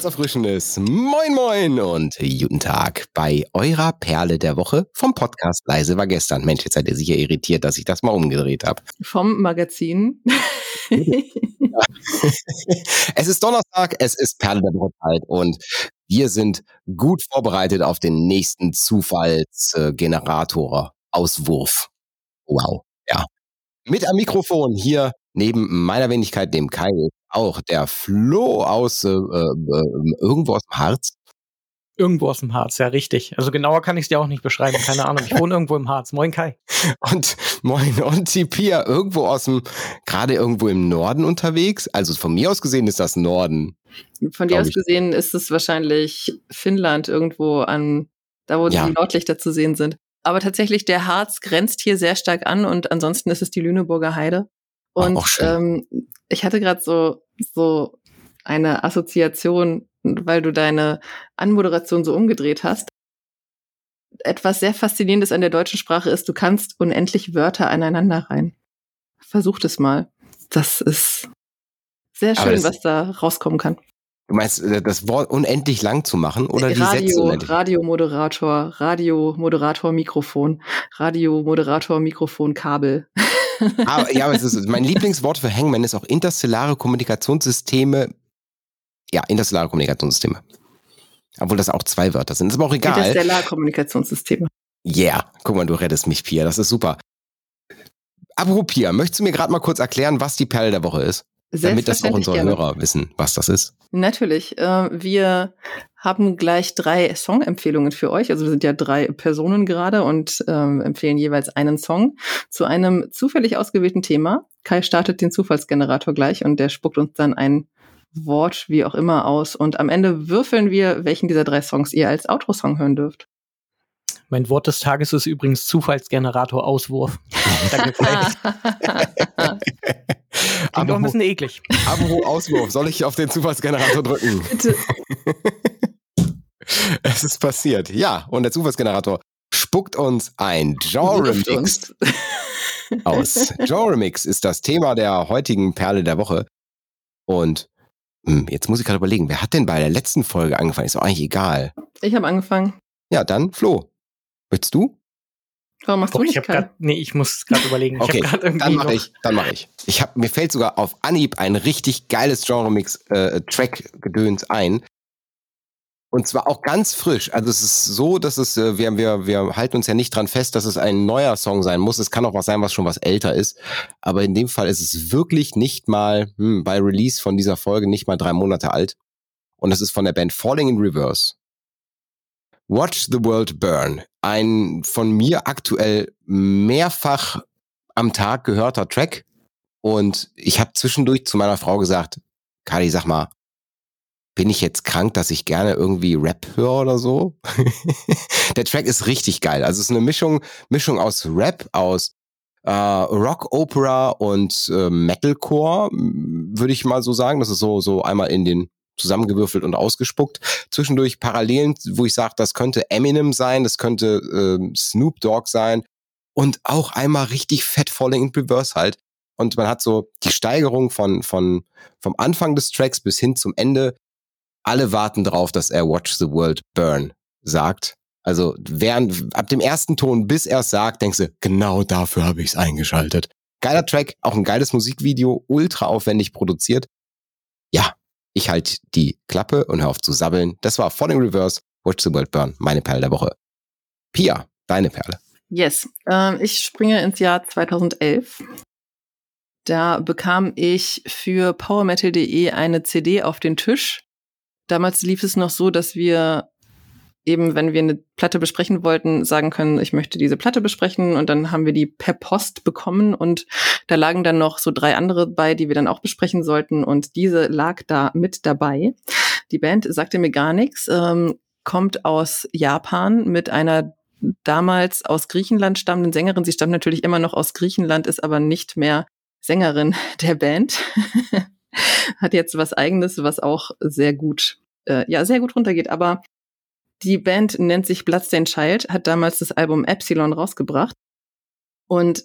herzerfrischendes Moin Moin und guten Tag bei eurer Perle der Woche vom Podcast Leise war gestern. Mensch, jetzt seid ihr sicher irritiert, dass ich das mal umgedreht habe. Vom Magazin. es ist Donnerstag, es ist Perle der Woche Zeit und wir sind gut vorbereitet auf den nächsten Zufallsgenerator Auswurf. Wow, ja. Mit am Mikrofon hier neben meiner Wenigkeit, dem Kai, auch der Flo aus äh, äh, irgendwo aus dem Harz. Irgendwo aus dem Harz, ja, richtig. Also genauer kann ich es dir auch nicht beschreiben, keine Ahnung. Ich wohne irgendwo im Harz. Moin Kai. Und moin und die Pia irgendwo aus dem, gerade irgendwo im Norden unterwegs. Also von mir aus gesehen ist das Norden. Von dir aus ich. gesehen ist es wahrscheinlich Finnland irgendwo an, da wo ja. die Nordlichter zu sehen sind. Aber tatsächlich, der Harz grenzt hier sehr stark an und ansonsten ist es die Lüneburger Heide. Und ähm, ich hatte gerade so, so eine Assoziation, weil du deine Anmoderation so umgedreht hast. Etwas sehr Faszinierendes an der deutschen Sprache ist, du kannst unendlich Wörter aneinander rein. Versucht es mal. Das ist sehr schön, was da rauskommen kann. Du meinst, äh, das Wort unendlich lang zu machen oder Radio, die Sätze unendlich? Radiomoderator, Radiomoderator Mikrofon, Radiomoderator Mikrofon Kabel. Aber, ja, aber es ist, mein Lieblingswort für Hangman ist auch interstellare Kommunikationssysteme. Ja, interstellare Kommunikationssysteme. Obwohl das auch zwei Wörter sind. Ist aber auch egal. Interstellare Kommunikationssysteme. Yeah, guck mal, du rettest mich, Pia. Das ist super. Apropos Pia, möchtest du mir gerade mal kurz erklären, was die Perle der Woche ist? Damit das auch unsere gerne. Hörer wissen, was das ist. Natürlich. Äh, wir haben gleich drei Songempfehlungen für euch. Also wir sind ja drei Personen gerade und ähm, empfehlen jeweils einen Song zu einem zufällig ausgewählten Thema. Kai startet den Zufallsgenerator gleich und der spuckt uns dann ein Wort, wie auch immer, aus. Und am Ende würfeln wir, welchen dieser drei Songs ihr als Outro-Song hören dürft. Mein Wort des Tages ist übrigens Zufallsgenerator Auswurf. Danke, Klingt auch ein bisschen eklig. Abo Auswurf. Soll ich auf den Zufallsgenerator drücken? Bitte. es ist passiert. Ja, und der Zufallsgenerator spuckt uns ein Genre-Mix aus. Genre-Mix ist das Thema der heutigen Perle der Woche. Und hm, jetzt muss ich gerade überlegen, wer hat denn bei der letzten Folge angefangen? Ist doch eigentlich egal. Ich habe angefangen. Ja, dann Flo. Möchtest du? Warum machst du nicht ich grad, Nee, ich muss gerade überlegen. Okay, dann mache ich. Dann mache ich. Ich habe mir fällt sogar auf Anhieb ein richtig geiles Genre-Mix-Track-Gedöns äh, ein. Und zwar auch ganz frisch. Also es ist so, dass es, äh, wir, wir, wir halten uns ja nicht dran fest, dass es ein neuer Song sein muss. Es kann auch was sein, was schon was älter ist. Aber in dem Fall ist es wirklich nicht mal, hm, bei Release von dieser Folge nicht mal drei Monate alt. Und es ist von der Band Falling in Reverse. Watch the World Burn. Ein von mir aktuell mehrfach am Tag gehörter Track. Und ich habe zwischendurch zu meiner Frau gesagt, Kali, sag mal, bin ich jetzt krank, dass ich gerne irgendwie Rap höre oder so? Der Track ist richtig geil. Also es ist eine Mischung, Mischung aus Rap, aus äh, Rock Opera und äh, Metalcore, würde ich mal so sagen. Das ist so so einmal in den zusammengewürfelt und ausgespuckt. Zwischendurch Parallelen, wo ich sage, das könnte Eminem sein, das könnte äh, Snoop Dogg sein und auch einmal richtig fett Falling in Reverse halt. Und man hat so die Steigerung von, von, vom Anfang des Tracks bis hin zum Ende. Alle warten darauf, dass er Watch the World Burn sagt. Also während, ab dem ersten Ton, bis er es sagt, denkst du, genau dafür habe ich es eingeschaltet. Geiler Track, auch ein geiles Musikvideo, ultra aufwendig produziert. Ja, ich halte die Klappe und hör auf zu sabbeln. Das war Falling Reverse, Watch the World Burn, meine Perle der Woche. Pia, deine Perle. Yes, äh, ich springe ins Jahr 2011. Da bekam ich für powermetal.de eine CD auf den Tisch. Damals lief es noch so, dass wir eben, wenn wir eine Platte besprechen wollten, sagen können, ich möchte diese Platte besprechen und dann haben wir die per Post bekommen und da lagen dann noch so drei andere bei, die wir dann auch besprechen sollten und diese lag da mit dabei. Die Band sagte mir gar nichts, ähm, kommt aus Japan mit einer damals aus Griechenland stammenden Sängerin. Sie stammt natürlich immer noch aus Griechenland, ist aber nicht mehr Sängerin der Band. Hat jetzt was eigenes, was auch sehr gut, äh, ja, sehr gut runtergeht. Aber die Band nennt sich Bloodstained Child, hat damals das Album Epsilon rausgebracht. Und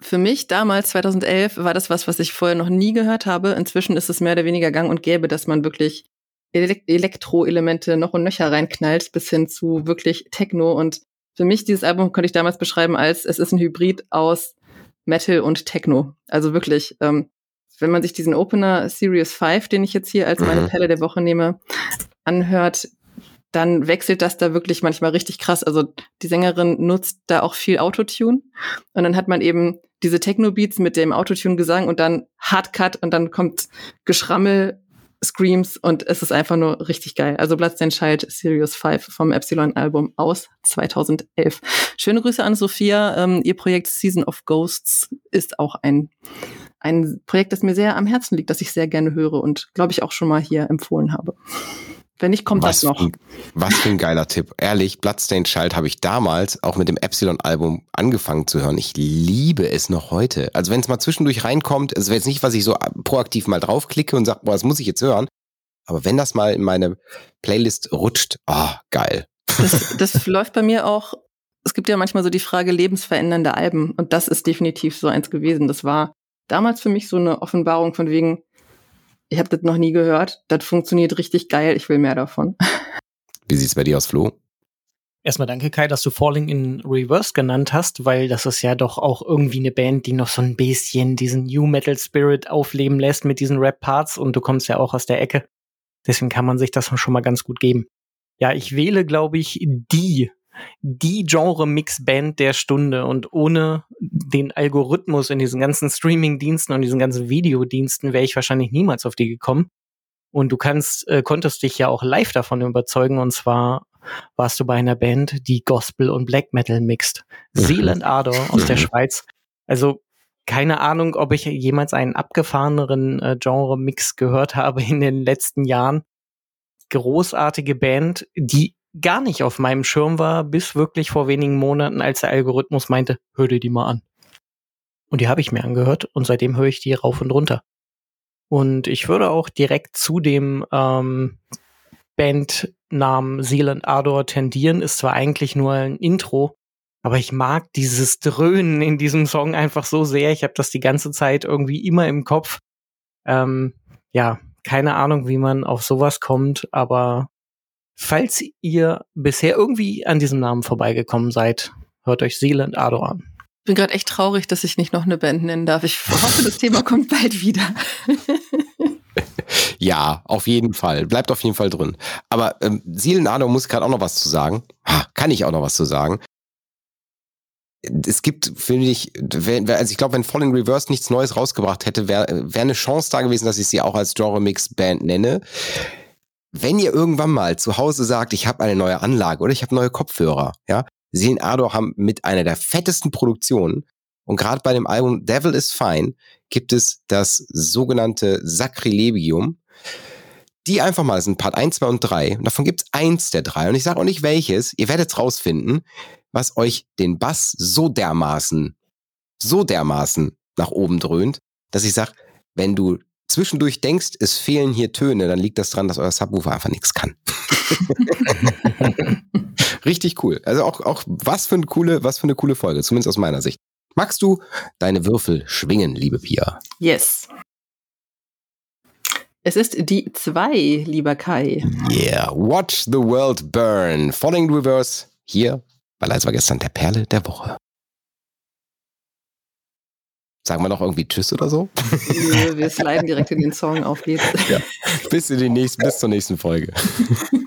für mich damals, 2011, war das was, was ich vorher noch nie gehört habe. Inzwischen ist es mehr oder weniger gang und gäbe, dass man wirklich Elektro-Elemente noch und nöcher reinknallt, bis hin zu wirklich Techno. Und für mich, dieses Album könnte ich damals beschreiben als, es ist ein Hybrid aus Metal und Techno. Also wirklich, ähm, wenn man sich diesen Opener Series 5, den ich jetzt hier als meine mhm. Pelle der Woche nehme, anhört, dann wechselt das da wirklich manchmal richtig krass. Also die Sängerin nutzt da auch viel Autotune und dann hat man eben diese Techno-Beats mit dem Autotune-Gesang und dann Hardcut und dann kommt Geschrammel, Screams und es ist einfach nur richtig geil. Also Bloodstained Series 5 vom Epsilon-Album aus 2011. Schöne Grüße an Sophia. Ähm, ihr Projekt Season of Ghosts ist auch ein ein Projekt, das mir sehr am Herzen liegt, das ich sehr gerne höre und glaube ich auch schon mal hier empfohlen habe. Wenn nicht, kommt was das noch. Ein, was für ein geiler Tipp. Ehrlich, Bloodstained Child habe ich damals auch mit dem Epsilon-Album angefangen zu hören. Ich liebe es noch heute. Also wenn es mal zwischendurch reinkommt, es wäre jetzt nicht, was ich so proaktiv mal draufklicke und sage, boah, das muss ich jetzt hören. Aber wenn das mal in meine Playlist rutscht, ah, oh, geil. Das, das läuft bei mir auch. Es gibt ja manchmal so die Frage lebensverändernde Alben. Und das ist definitiv so eins gewesen. Das war damals für mich so eine Offenbarung von wegen, ich habe das noch nie gehört, das funktioniert richtig geil, ich will mehr davon. Wie sieht's bei dir aus, Flo? Erstmal danke, Kai, dass du Falling in Reverse genannt hast, weil das ist ja doch auch irgendwie eine Band, die noch so ein bisschen diesen New Metal Spirit aufleben lässt mit diesen Rap-Parts und du kommst ja auch aus der Ecke. Deswegen kann man sich das schon mal ganz gut geben. Ja, ich wähle, glaube ich, die die Genre-Mix-Band der Stunde und ohne den Algorithmus in diesen ganzen Streaming-Diensten und diesen ganzen Videodiensten wäre ich wahrscheinlich niemals auf die gekommen. Und du kannst, äh, konntest dich ja auch live davon überzeugen und zwar warst du bei einer Band, die Gospel und Black Metal mixt. Zealand Ardor aus der Schweiz. Also keine Ahnung, ob ich jemals einen abgefahreneren äh, Genre-Mix gehört habe in den letzten Jahren. Großartige Band, die gar nicht auf meinem Schirm war, bis wirklich vor wenigen Monaten, als der Algorithmus meinte, hör dir die mal an. Und die habe ich mir angehört und seitdem höre ich die rauf und runter. Und ich würde auch direkt zu dem ähm, Bandnamen Seeland Ardor tendieren, ist zwar eigentlich nur ein Intro, aber ich mag dieses Dröhnen in diesem Song einfach so sehr. Ich habe das die ganze Zeit irgendwie immer im Kopf. Ähm, ja, keine Ahnung, wie man auf sowas kommt, aber Falls ihr bisher irgendwie an diesem Namen vorbeigekommen seid, hört euch Seeland Ado an. Ich bin gerade echt traurig, dass ich nicht noch eine Band nennen darf. Ich hoffe, das Thema kommt bald wieder. ja, auf jeden Fall. Bleibt auf jeden Fall drin. Aber ähm, Seelenado muss ich gerade auch noch was zu sagen. Ha, kann ich auch noch was zu sagen. Es gibt, finde ich, also ich glaube, wenn Falling Reverse nichts Neues rausgebracht hätte, wäre wär eine Chance da gewesen, dass ich sie auch als Genre-Mix-Band nenne wenn ihr irgendwann mal zu Hause sagt, ich habe eine neue Anlage oder ich habe neue Kopfhörer, ja, Selen Ardor haben mit einer der fettesten Produktionen und gerade bei dem Album Devil is Fine gibt es das sogenannte Sacrilegium. Die einfach mal sind Part 1, 2 und 3. Und davon gibt es eins der drei. Und ich sage auch nicht welches. Ihr werdet es rausfinden, was euch den Bass so dermaßen, so dermaßen nach oben dröhnt, dass ich sage, wenn du zwischendurch denkst, es fehlen hier Töne, dann liegt das dran, dass euer Subwoofer einfach nichts kann. Richtig cool. Also auch, auch was für eine coole, was für eine coole Folge, zumindest aus meiner Sicht. Magst du deine Würfel schwingen, liebe Pia? Yes. Es ist die zwei, lieber Kai. Yeah, watch the world burn. Falling Reverse hier weil es war gestern der Perle der Woche. Sagen wir noch irgendwie Tschüss oder so? Wir sliden direkt in den Song, auf geht's. Ja. Bis, in die nächste, bis zur nächsten Folge.